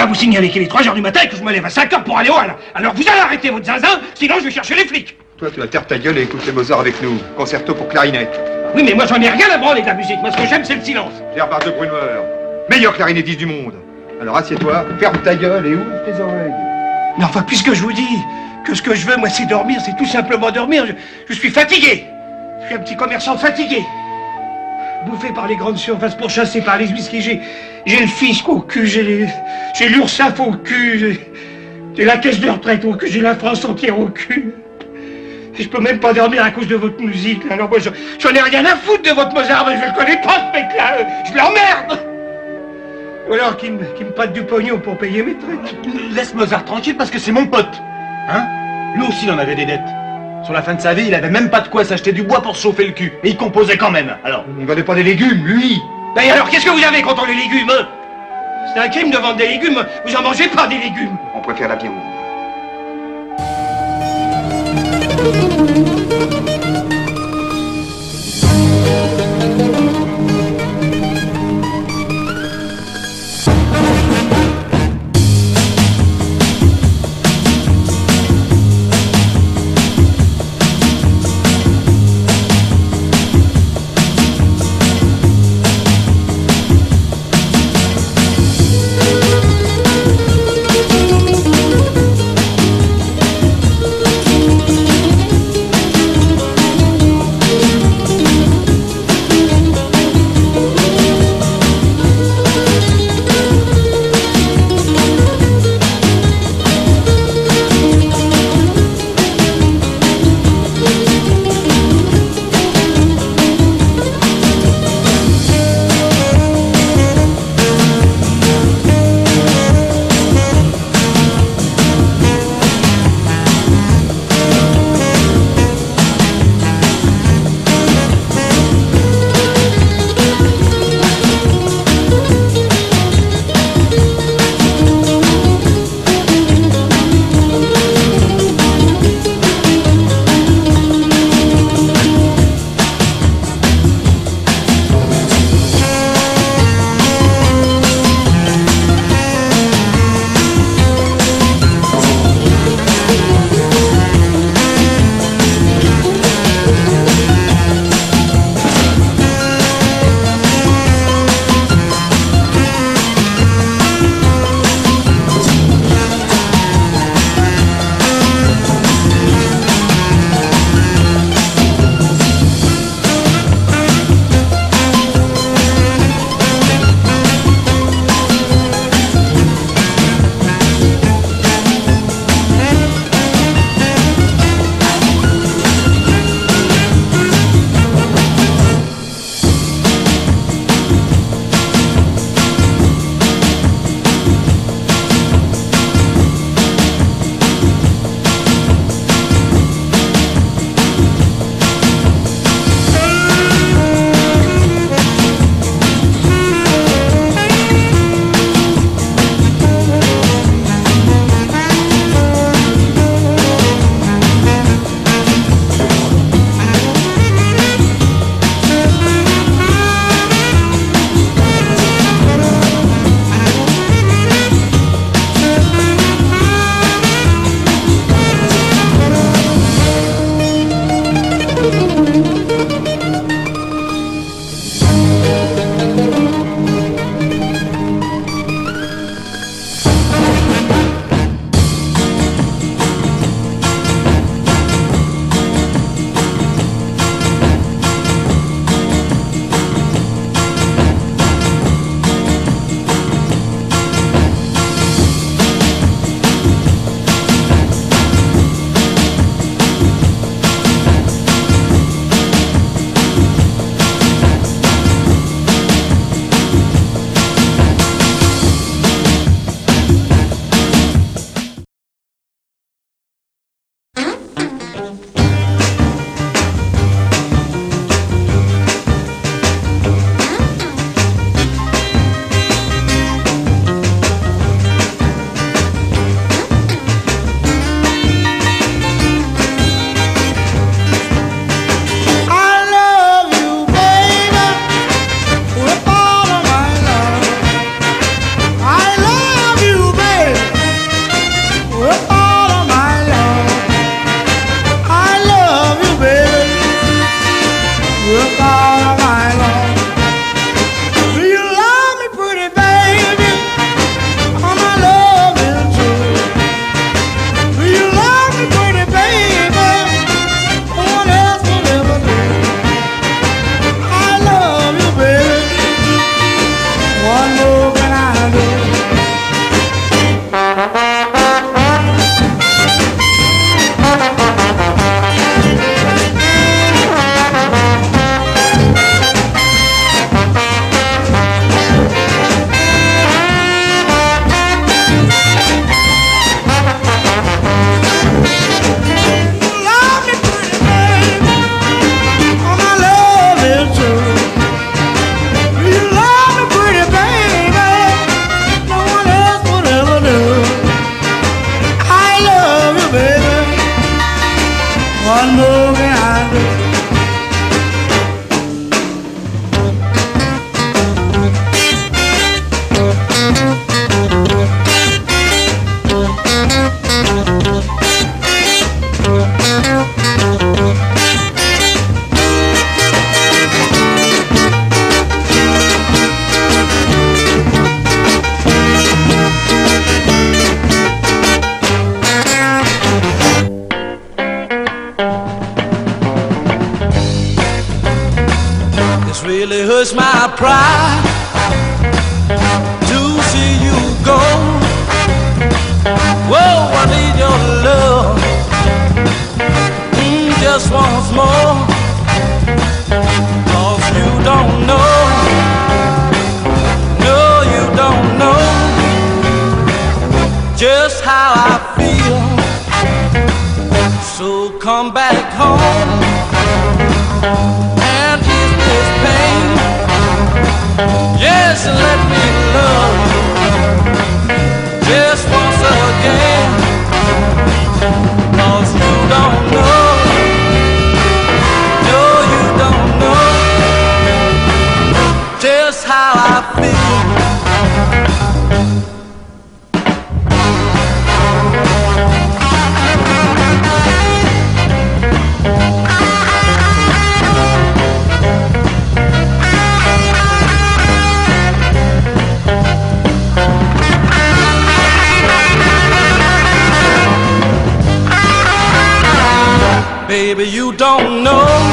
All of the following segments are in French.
à vous signaler qu'il est 3 heures du matin et que je me lève à 5 heures pour aller au Hall. Alors vous allez arrêter votre zinzin, sinon je vais chercher les flics. Toi, tu vas taire ta gueule et écouter Mozart avec nous. Concerto pour clarinette. Oui, mais moi j'en ai rien à branler de la musique. Moi ce que j'aime, c'est le silence. Gerbard de Brunner. Meilleur clarinettiste du monde. Alors assieds-toi, ferme ta gueule et ouvre tes oreilles. Mais enfin, puisque je vous dis que ce que je veux, moi, c'est dormir, c'est tout simplement dormir. Je, je suis fatigué. Je suis un petit commerçant fatigué. Bouffé par les grandes surfaces, pourchassé par les huissiers. J'ai, le fisc au cul, j'ai j'ai l'URSSAF au cul, j'ai, j'ai la caisse de retraite au cul, j'ai la France entière au cul. Et je peux même pas dormir à cause de votre musique. Alors moi, je- j'en ai rien à foutre de votre Mozart, mais je le connais pas, ce mec-là. Je l'emmerde. Ou alors qu'il me, qu'il patte du pognon pour payer mes trucs. Laisse Mozart tranquille parce que c'est mon pote. Hein? Lui aussi, il en avait des dettes. Sur la fin de sa vie, il avait même pas de quoi s'acheter du bois pour se chauffer le cul. Et il composait quand même, alors. Il ne vendait pas des légumes, lui. Ben alors, qu'est-ce que vous avez contre les légumes hein? C'est un crime de vendre des légumes. Vous en mangez pas des légumes. On préfère la viande. Baby, you don't know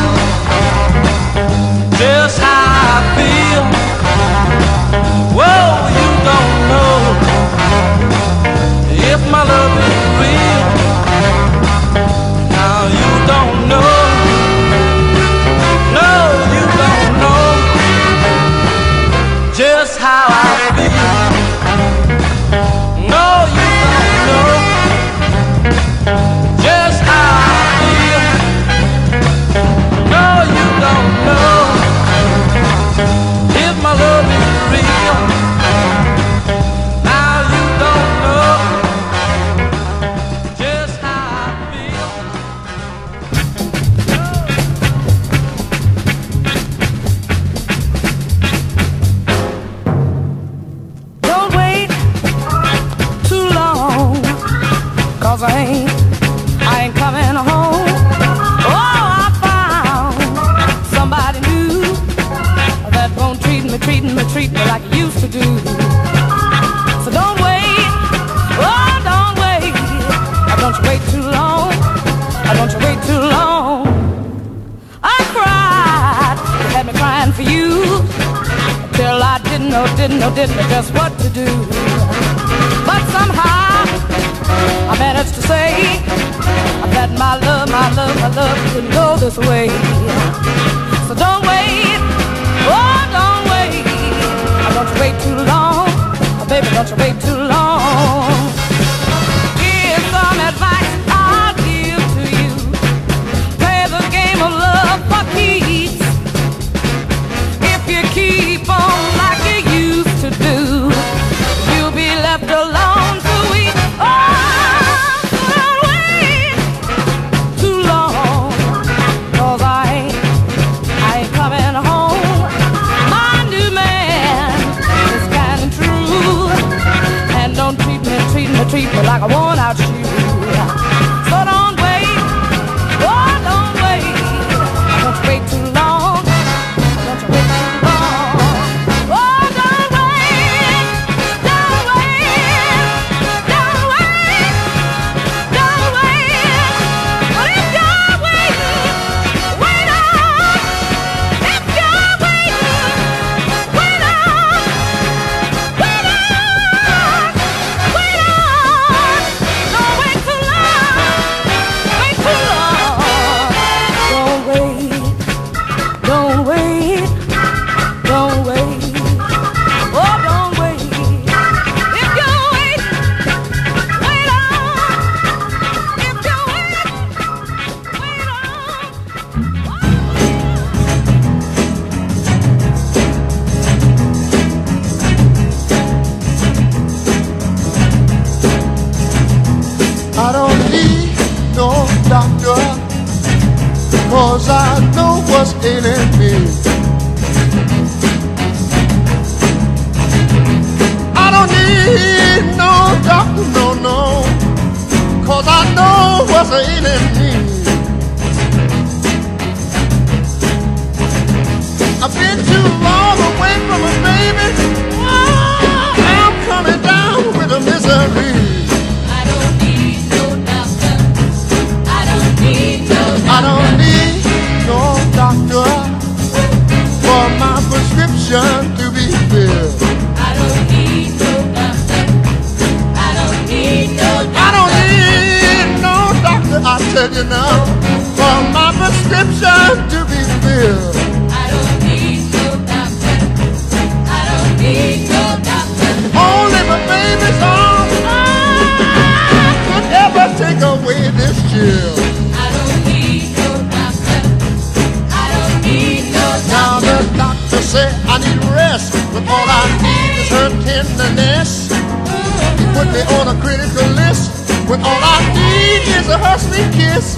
When all I need is a hustling kiss.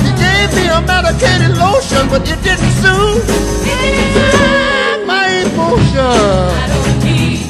he gave me a medicated lotion, but it didn't soothe my emotions.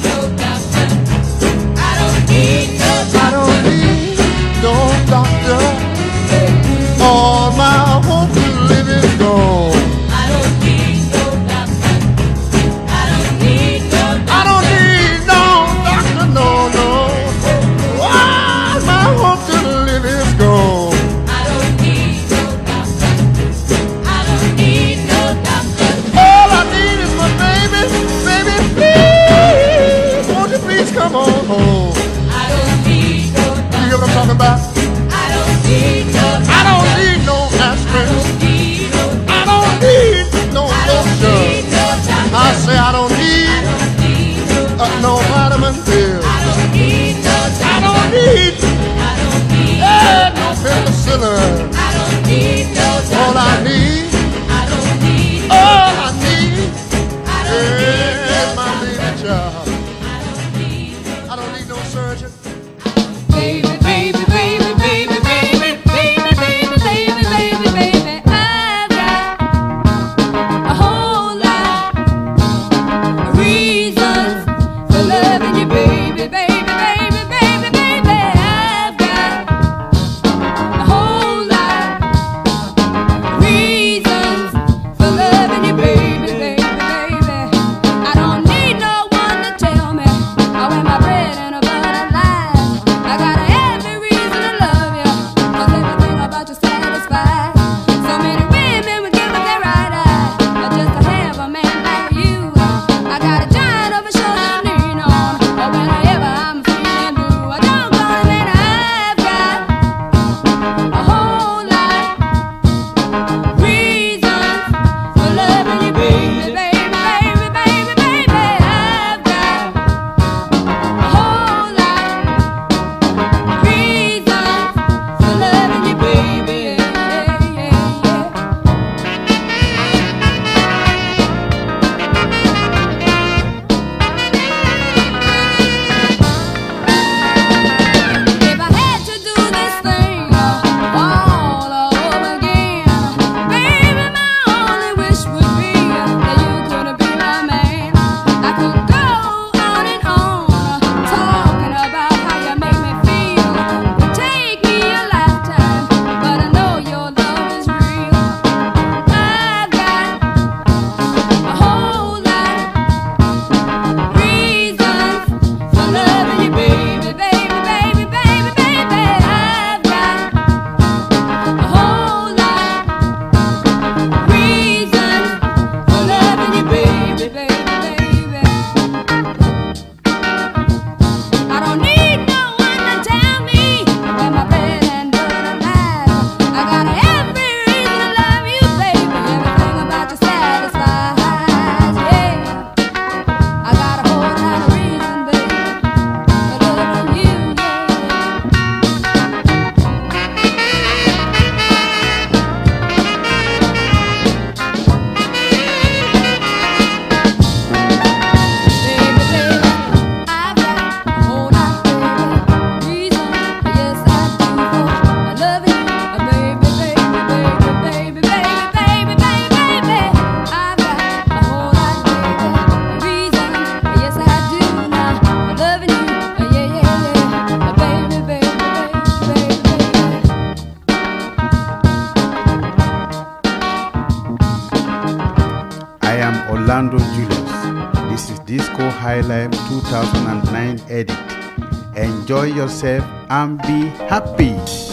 yourself and be happy.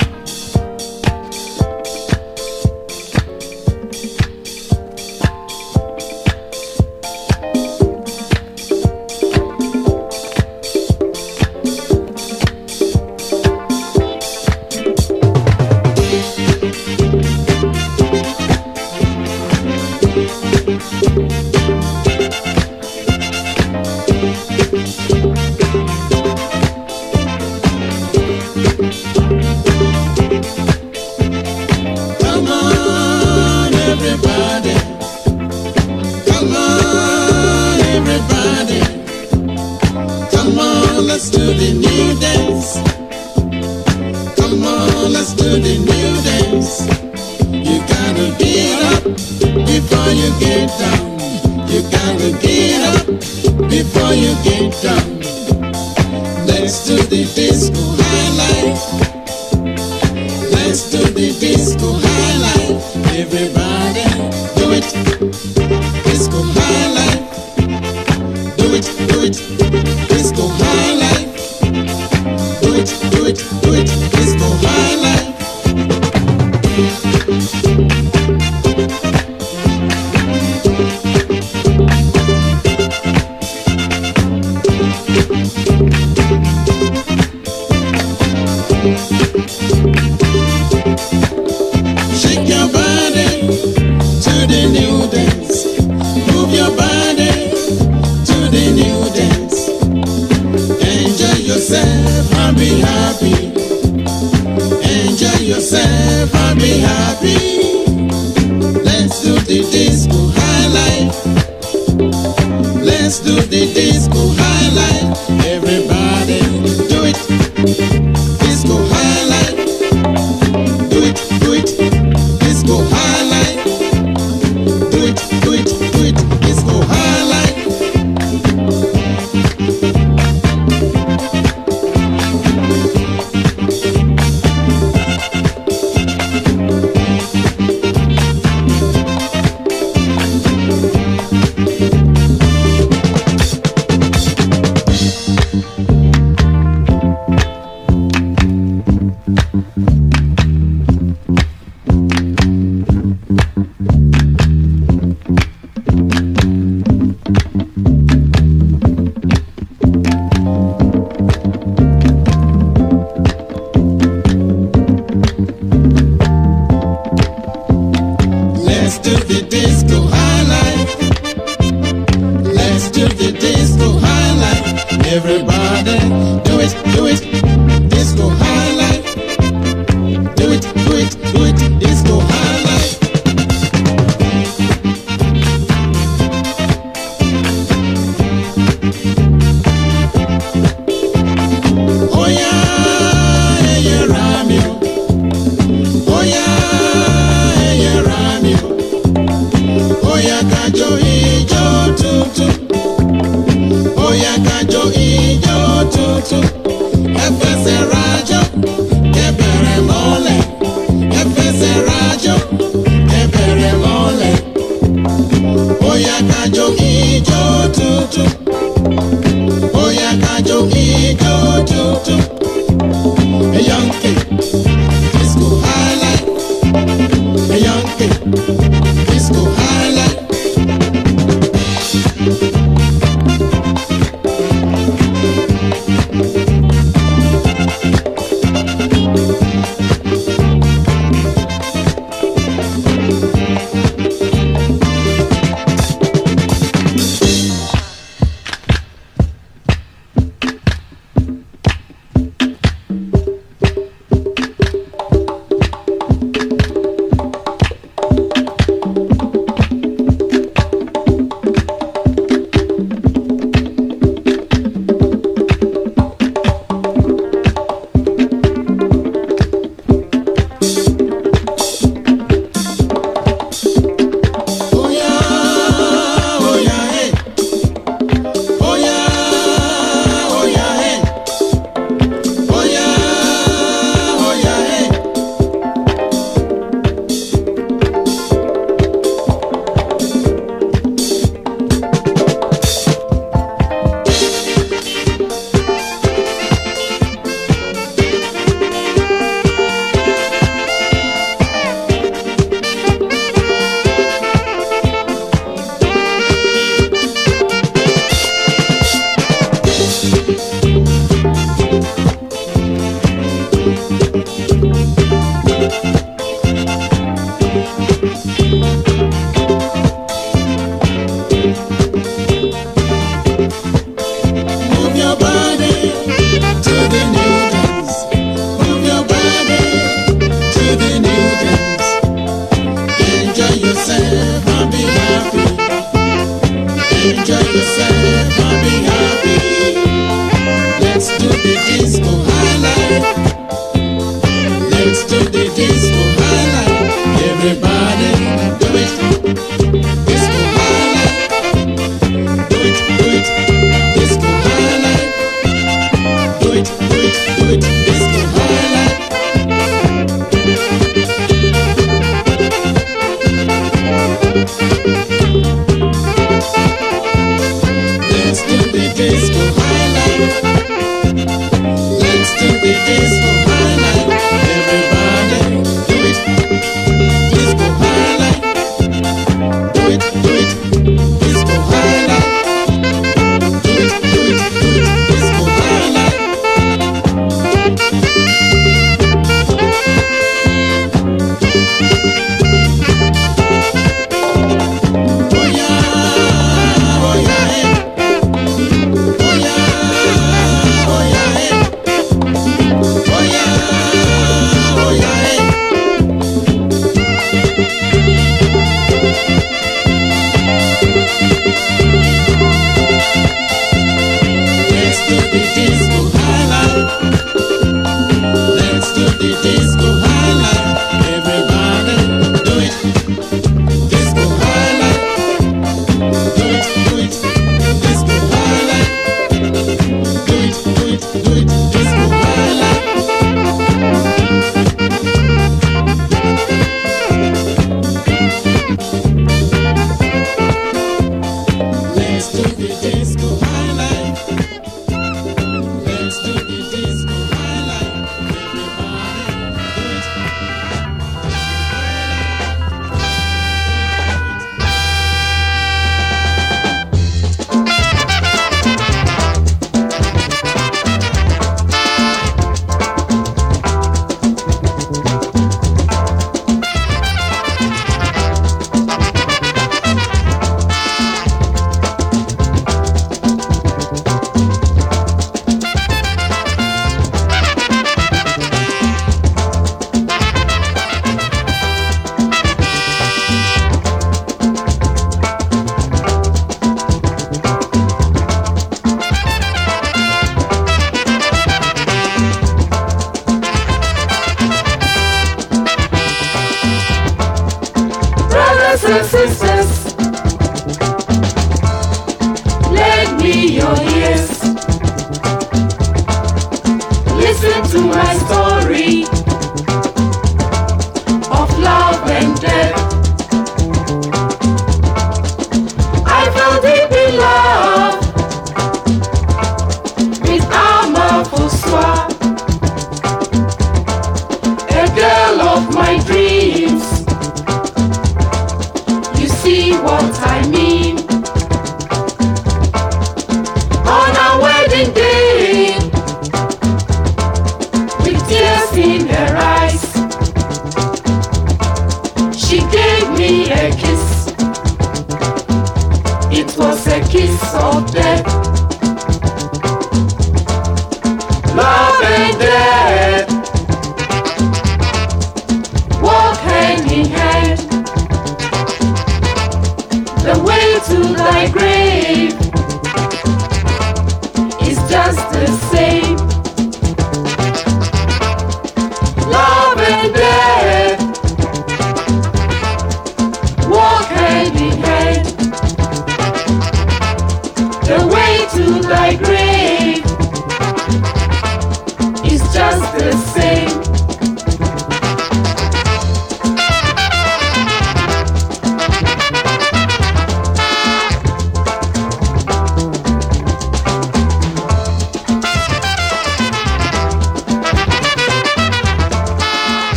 let's do the new dance. Come on, let's do the new dance. You gotta get up before you get down. You gotta get up before you get down. Let's do the disco highlight.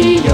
Maria.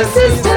Sisters,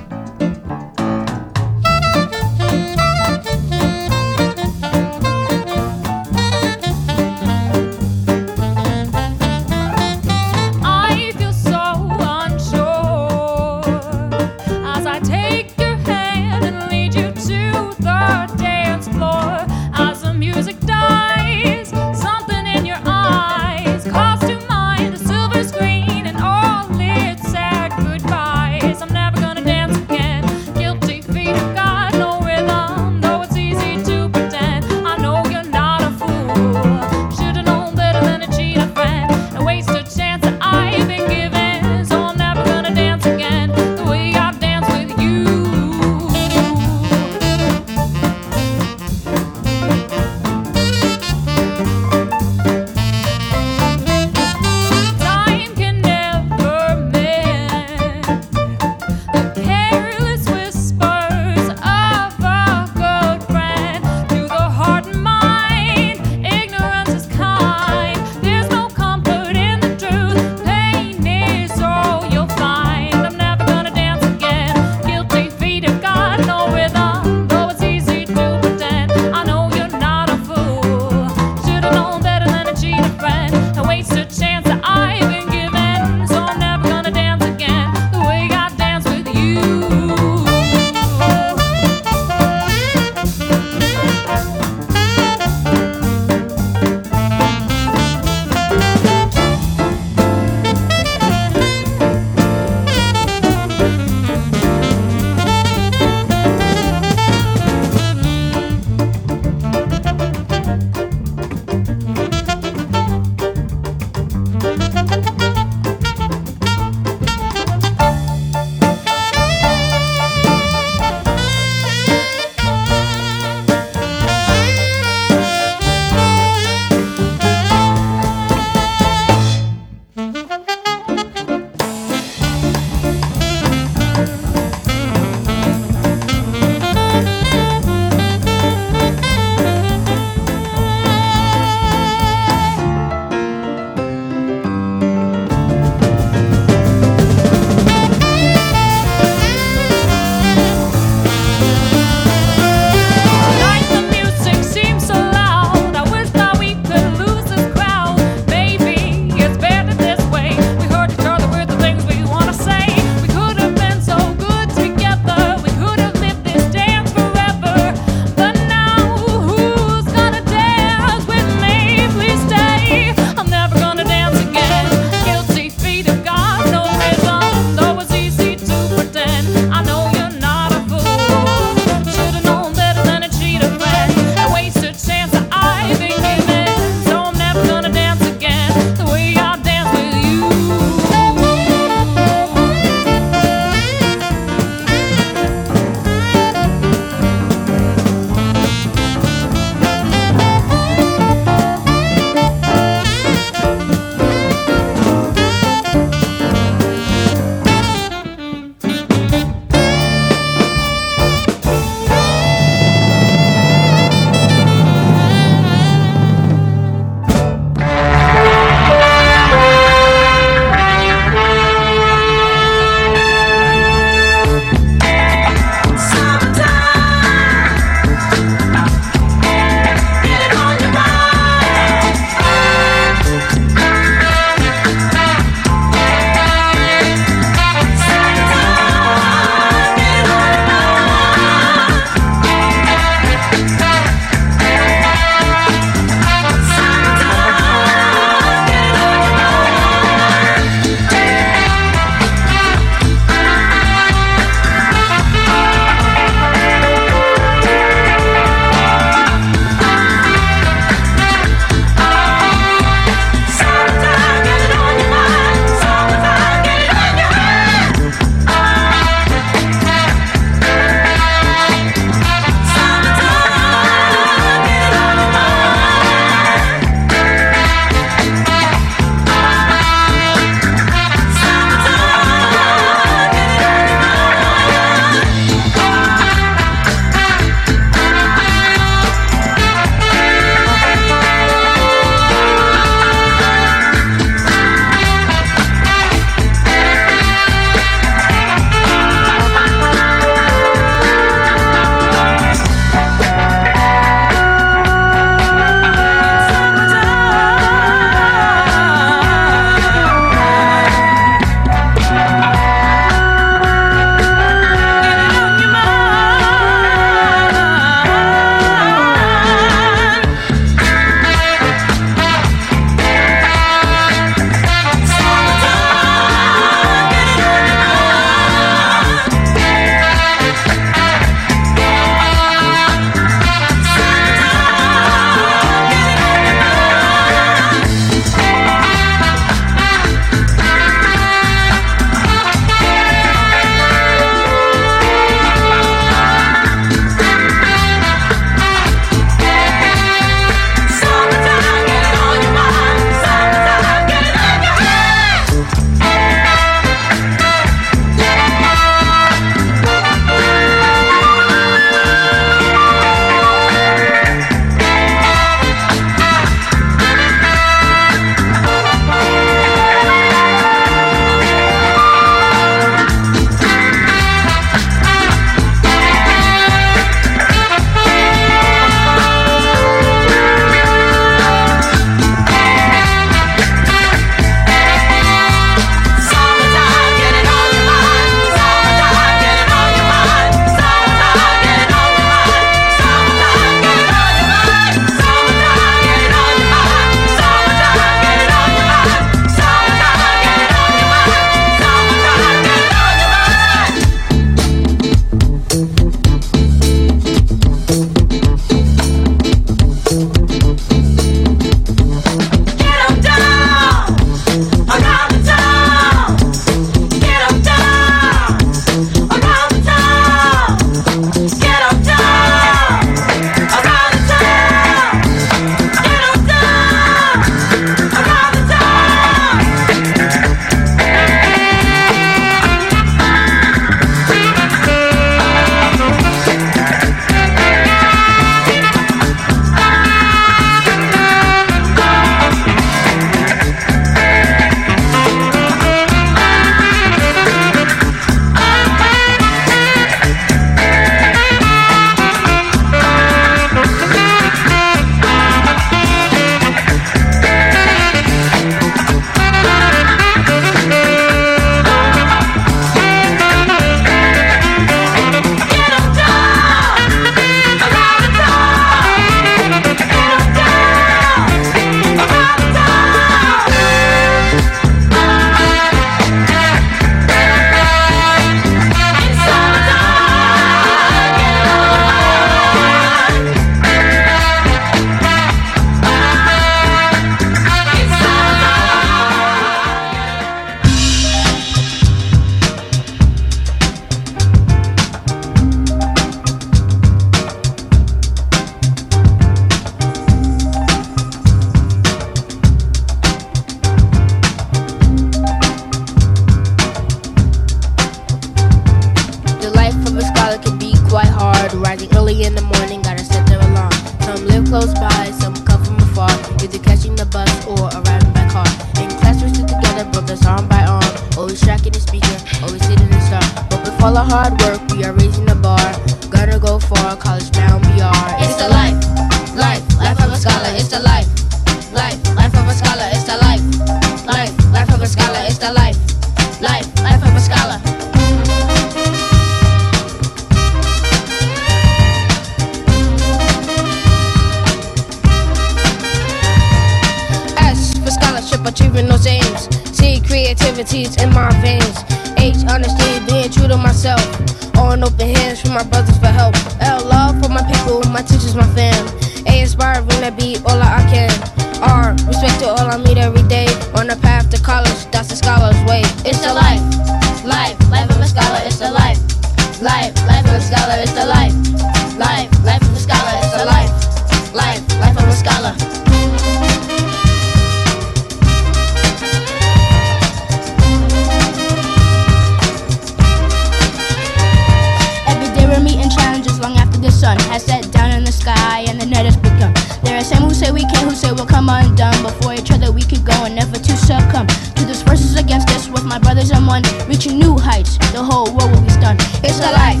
the whole world will be stunned. It's the life,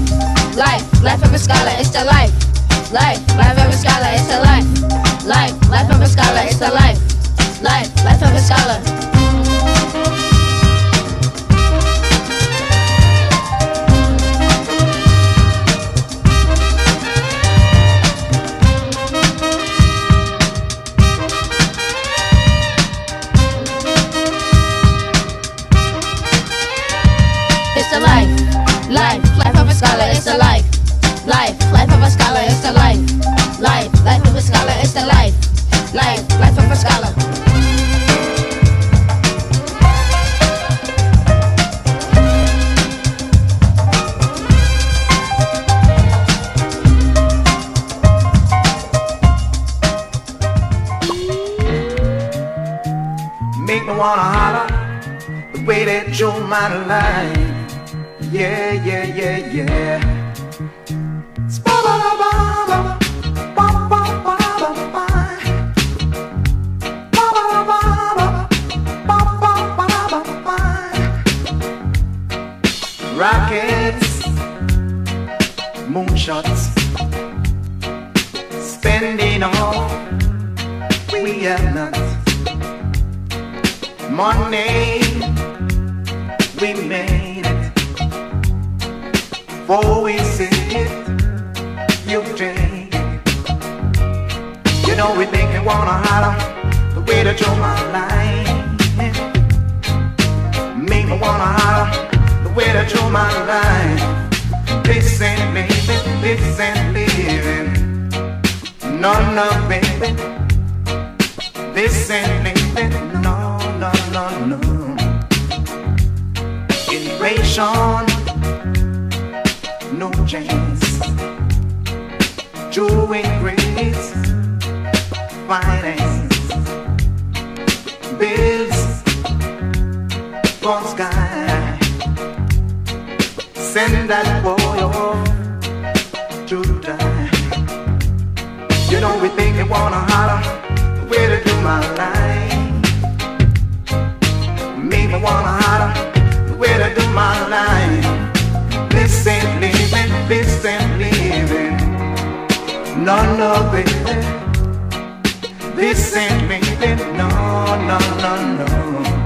life, life of a scholar. It's the life, life, life of a scholar. It's the life, life, life of a scholar. It's the life, life, life of a scholar. one sky. Send that boy off to die. You know we think it wanna holler, where to do my line. Make me wanna holler, where to do my line. This ain't leaving, this ain't leaving. No, no, baby. This ain't leaving. no, no, no, no.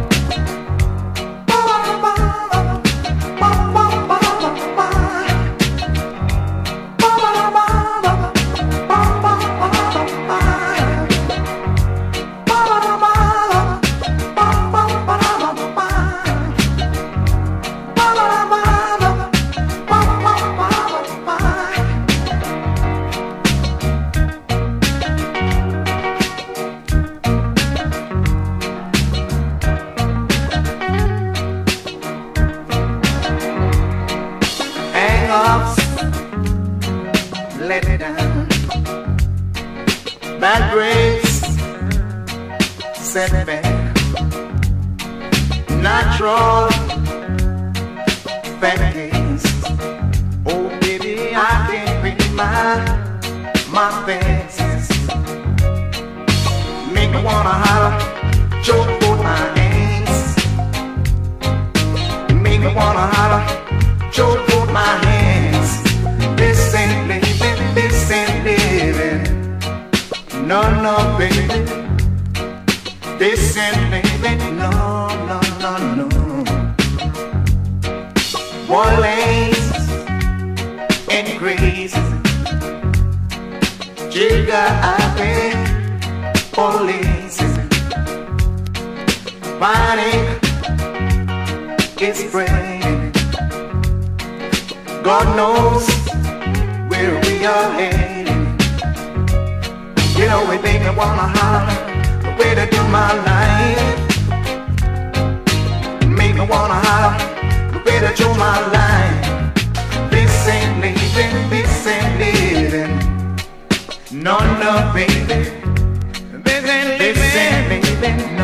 mind.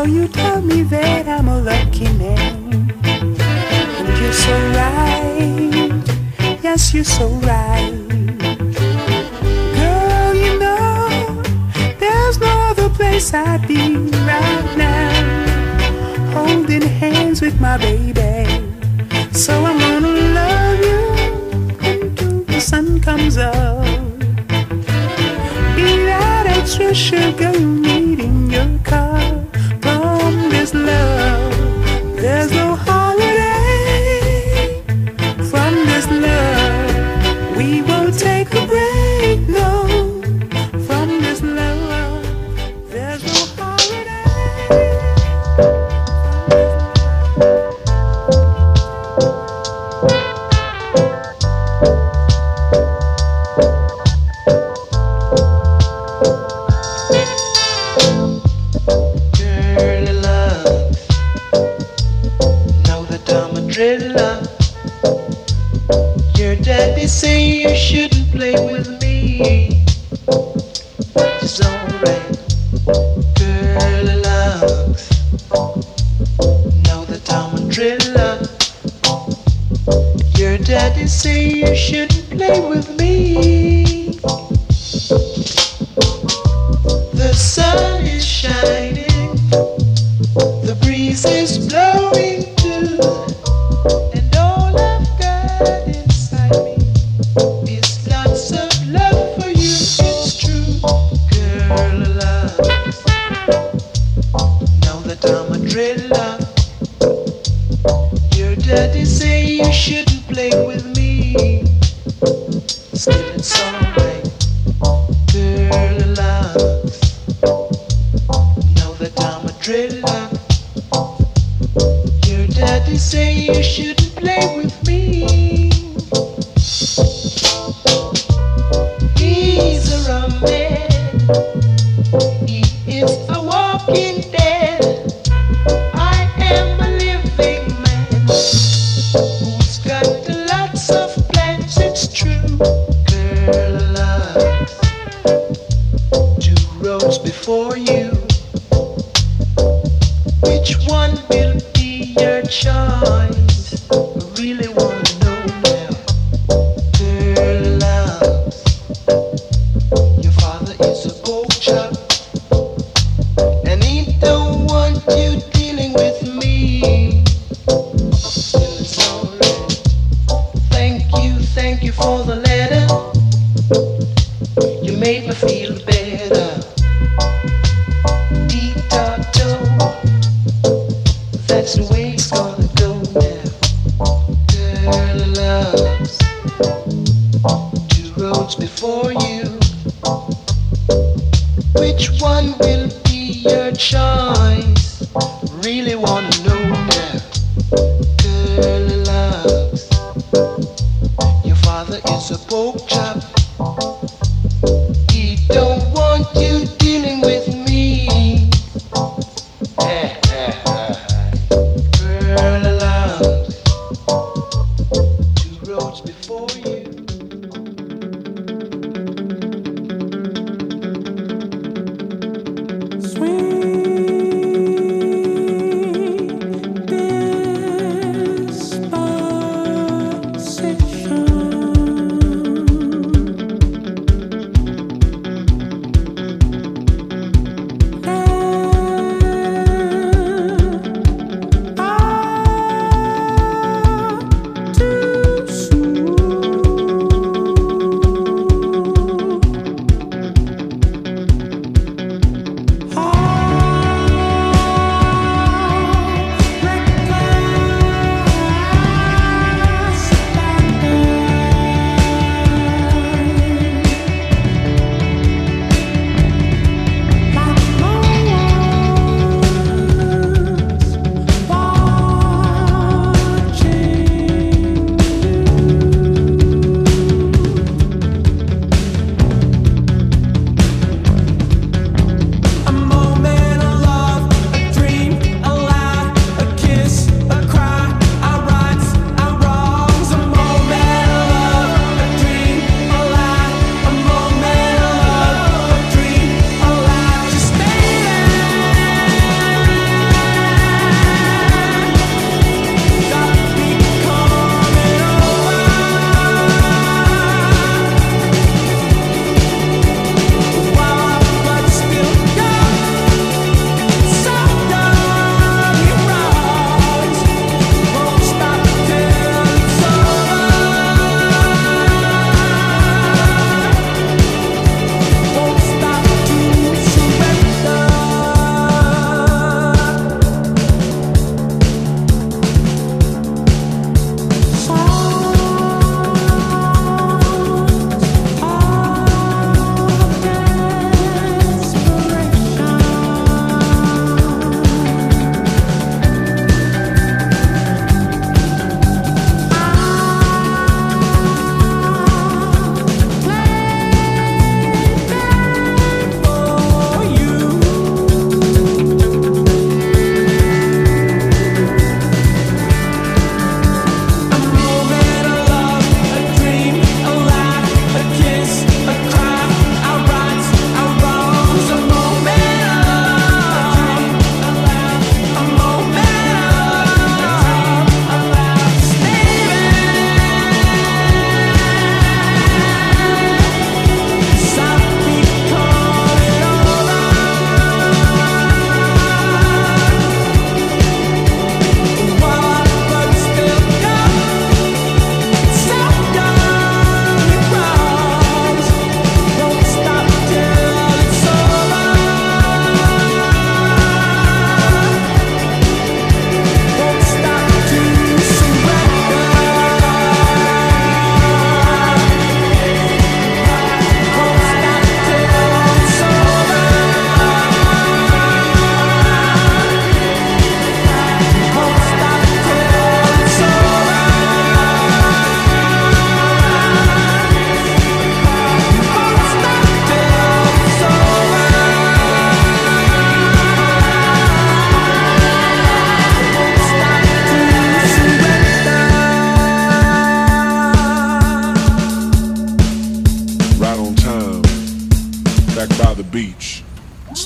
So you tell me that I'm a lucky man. And you're so right. Yes, you're so right. Girl, you know, there's no other place I'd be right now. Holding hands with my baby. So I'm gonna love you until the sun comes up. Be that extra sugar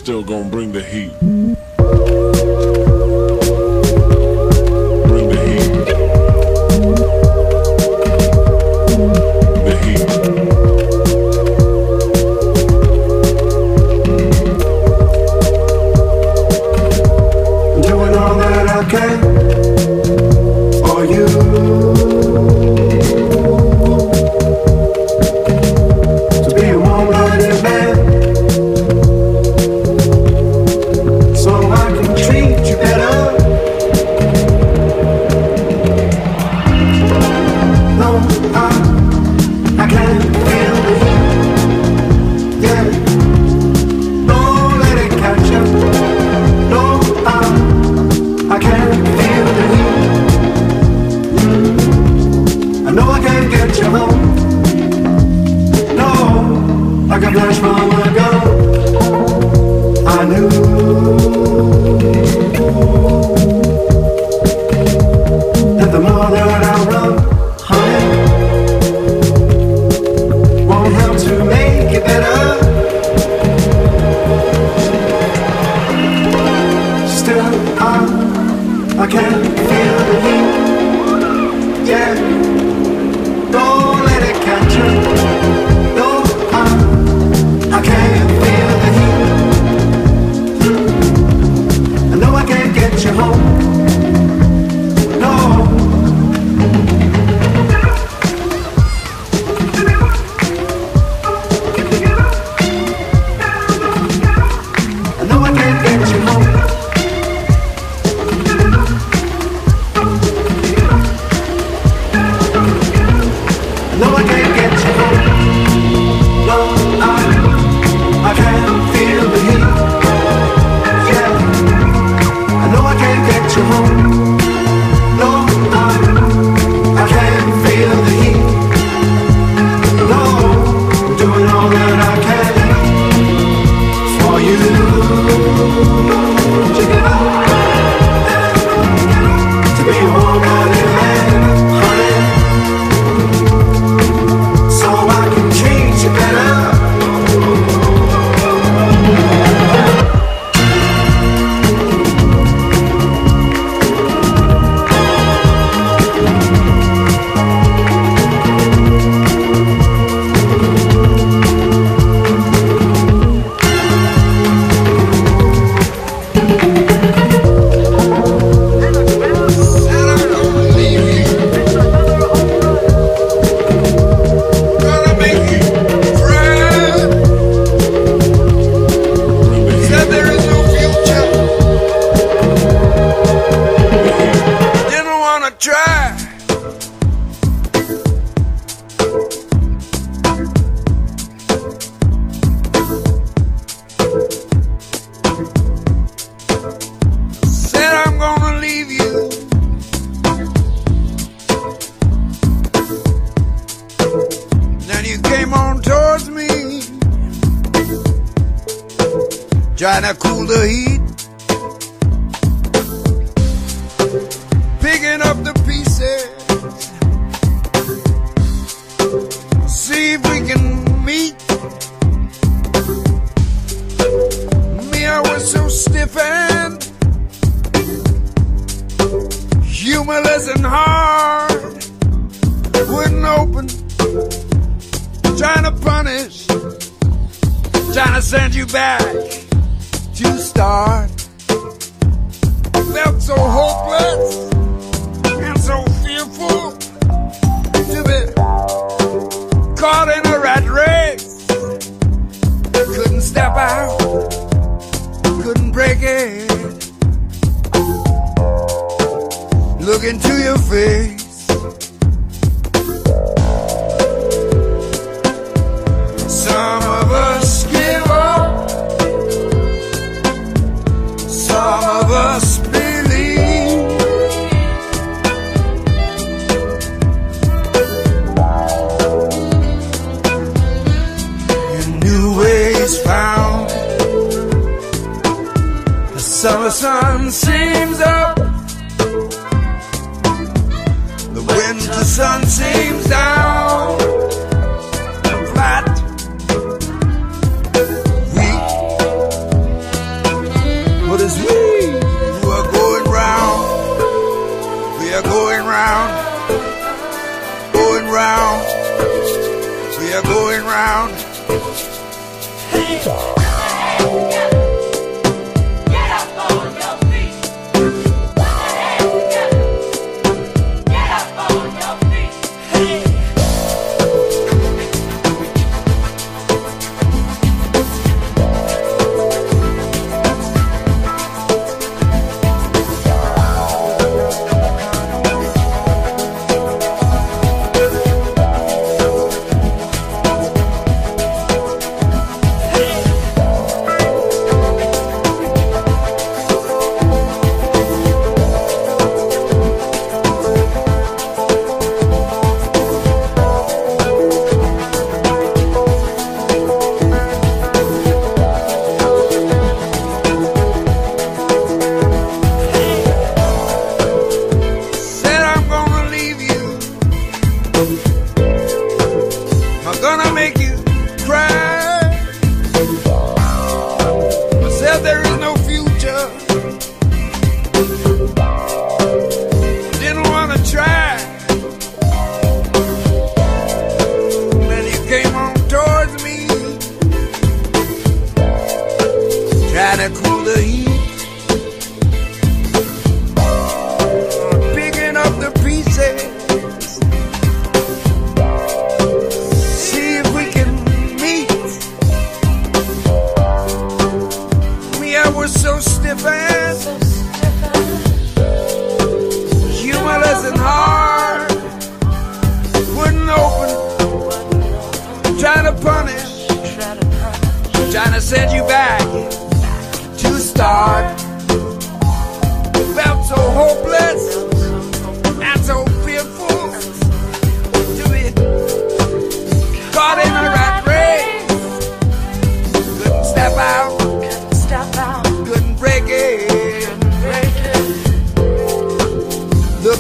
still gonna bring the heat. summer sun seems up. The winter sun seems down.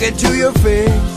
it to your face.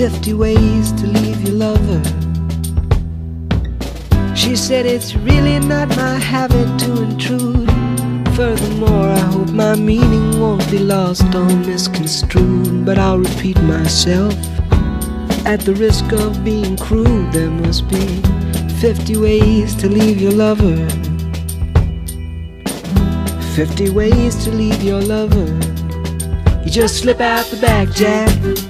50 ways to leave your lover. She said it's really not my habit to intrude. Furthermore, I hope my meaning won't be lost or misconstrued. But I'll repeat myself. At the risk of being crude, there must be 50 ways to leave your lover. 50 ways to leave your lover. You just slip out the back, Jack.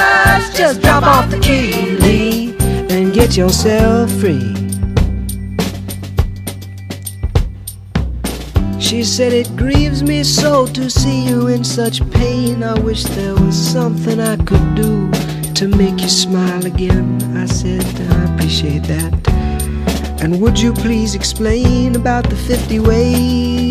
Just drop off the key, Lee, and get yourself free. She said it grieves me so to see you in such pain. I wish there was something I could do to make you smile again. I said, I appreciate that. And would you please explain about the 50 ways?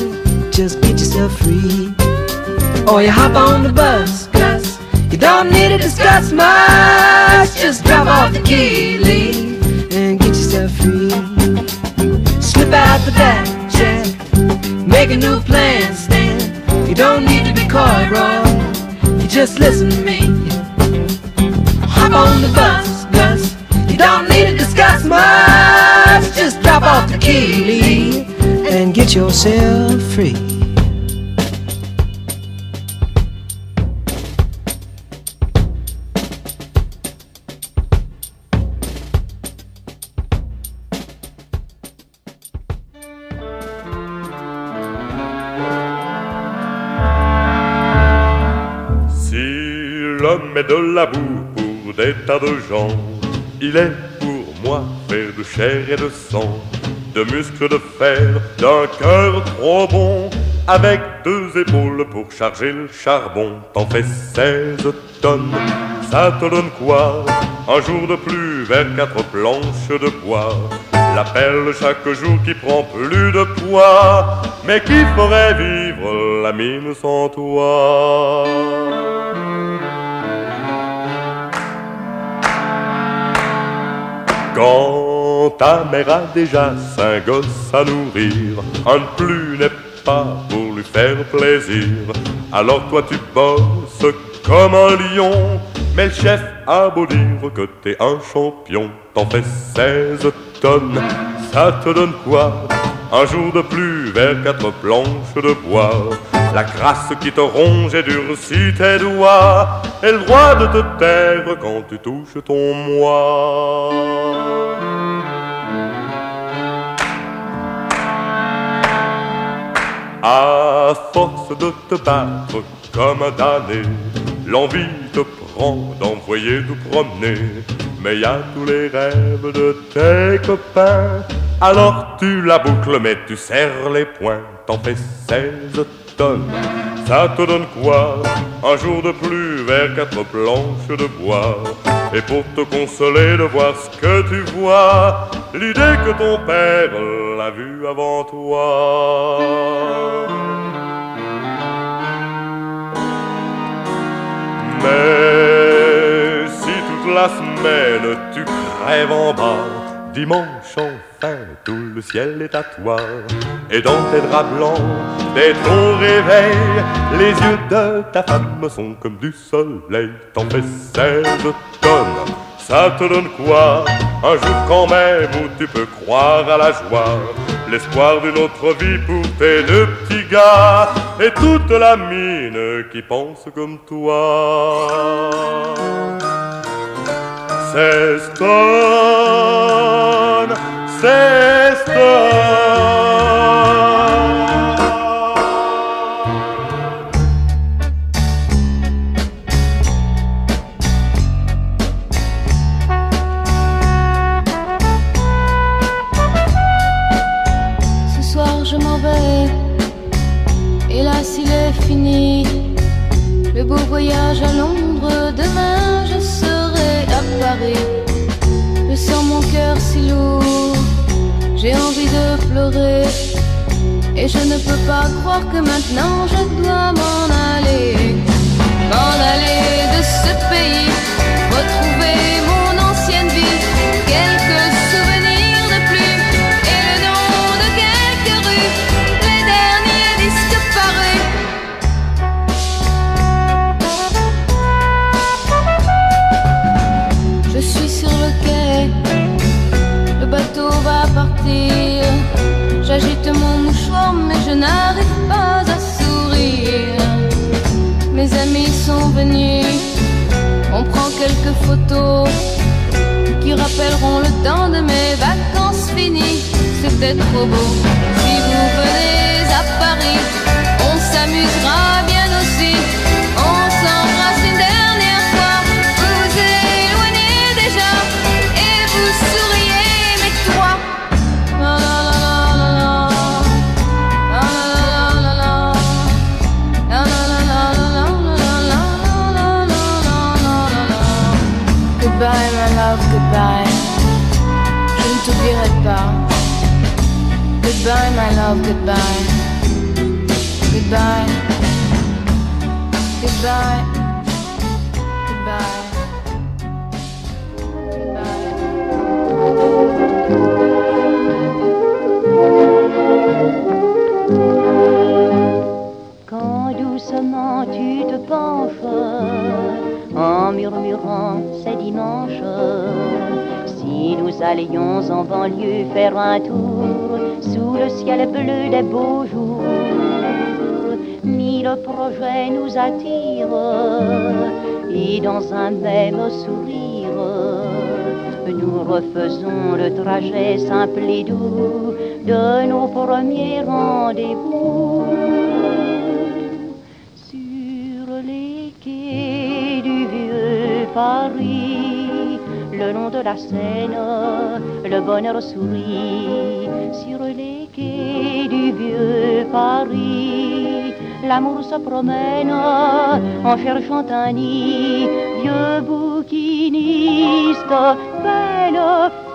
Just get yourself free. Or you hop on the bus, Gus. You don't need to discuss much. Just drop off the key, Lee, and get yourself free. Slip out the back, Jack. Make a new plan, stand. You don't need to be coy, Roy. You just listen to me. Hop on the bus, Gus. You don't need to discuss much. Just drop off the key, Lee, and get yourself free. Si l'homme est de la boue pour des tas de gens, il est pour moi fait de chair et de sang, de muscles de fer, d'un cœur trop bon, avec deux épaules pour charger le charbon. T'en fais 16 tonnes, ça te donne quoi? Un jour de plus vers quatre planches de bois. La pelle chaque jour qui prend plus de poids, mais qui ferait vivre la mine sans toi? Ta mère a déjà cinq gosses à nourrir, un de plus n'est pas pour lui faire plaisir. Alors toi tu bosses comme un lion, mais le chef a beau dire que t'es un champion, t'en fais 16 tonnes, ça te donne quoi? Un jour de plus vers quatre planches de bois. La crasse qui te ronge et durcit tes doigts, et le droit de te taire quand tu touches ton moi. À force de te battre comme un damné, l'envie te prend d'envoyer tout promener. Mais y a tous les rêves de tes copains. Alors tu la boucles, mais tu serres les poings. T'en fais 16 tonnes, ça te donne quoi? Un jour de plus vers quatre planches de bois. Et pour te consoler de voir ce que tu vois, l'idée que ton père l'a vu avant toi. Mais si toute la semaine tu crèves en bas, dimanche tout le ciel est à toi. Et dans tes draps blancs, dès ton réveil, les yeux de ta femme sont comme du soleil. T'en fais 16 tonnes, ça te donne quoi? Un jour quand même où tu peux croire à la joie. L'espoir d'une autre vie pour tes deux petits gars et toute la mine qui pense comme toi. 16 tonnes, 16 Ce j'ai envie de pleurer. Et je ne peux pas croire que maintenant je dois m'en aller. M'en aller de photos qui rappelleront le temps de mes vacances finies. C'était trop beau. Si vous venez à Paris, s'amusera bien Goodbye, my love, goodbye. Goodbye. Goodbye. Goodbye. Quand doucement tu te penches en murmurant ces dimanches, si nous allions en banlieue faire un tour sous le ciel bleu des beaux jours, mille projets nous attirent et dans un même sourire, nous refaisons le trajet simple et doux de nos premiers rendez-vous. Sur les quais du vieux Paris, le long de la Seine, le bonheur sourit. Sur les quais du vieux Paris, l'amour se promène en cherchant un nid. Vieux bouquiniste, belle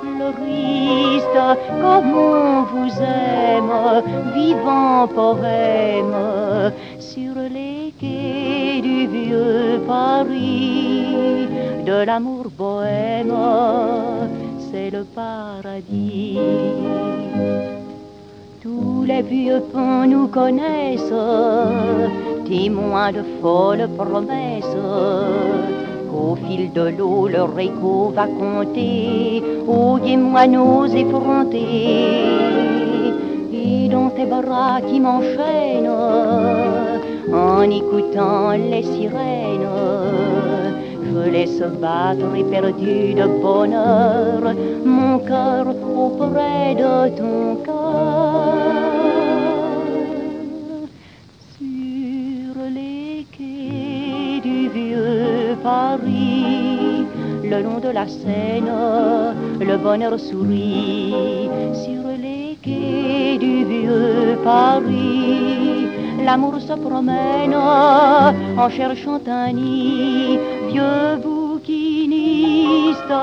fleuriste, comme on vous aime, vivant poème, sur les quais du vieux Paris, de l'amour bohème, c'est le paradis. Tous les vieux ponts nous connaissent, témoins de folles promesses qu'au fil de l'eau leur écho va compter aux gai moineaux effrontés. Et dans tes bras qui m'enchaînent, en écoutant les sirènes, je laisse battre éperdu de bonheur mon cœur auprès de ton cœur. Sur les quais du vieux Paris, le long de la Seine, le bonheur sourit. Sur les quais du vieux Paris, l'amour se promène en cherchant un nid. Vieux bouquiniste,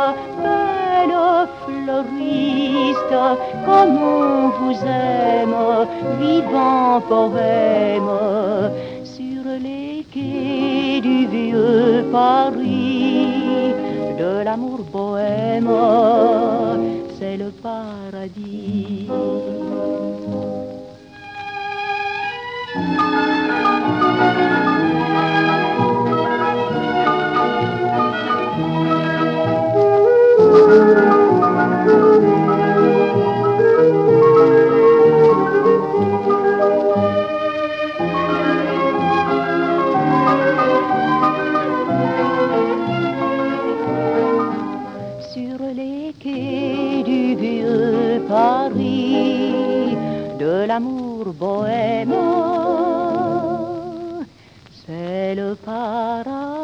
belle fleuriste, comme on vous aime, vivant poème, sur les quais du vieux Paris, de l'amour bohème, c'est le paradis. l'amour bohème, c'est le paradis.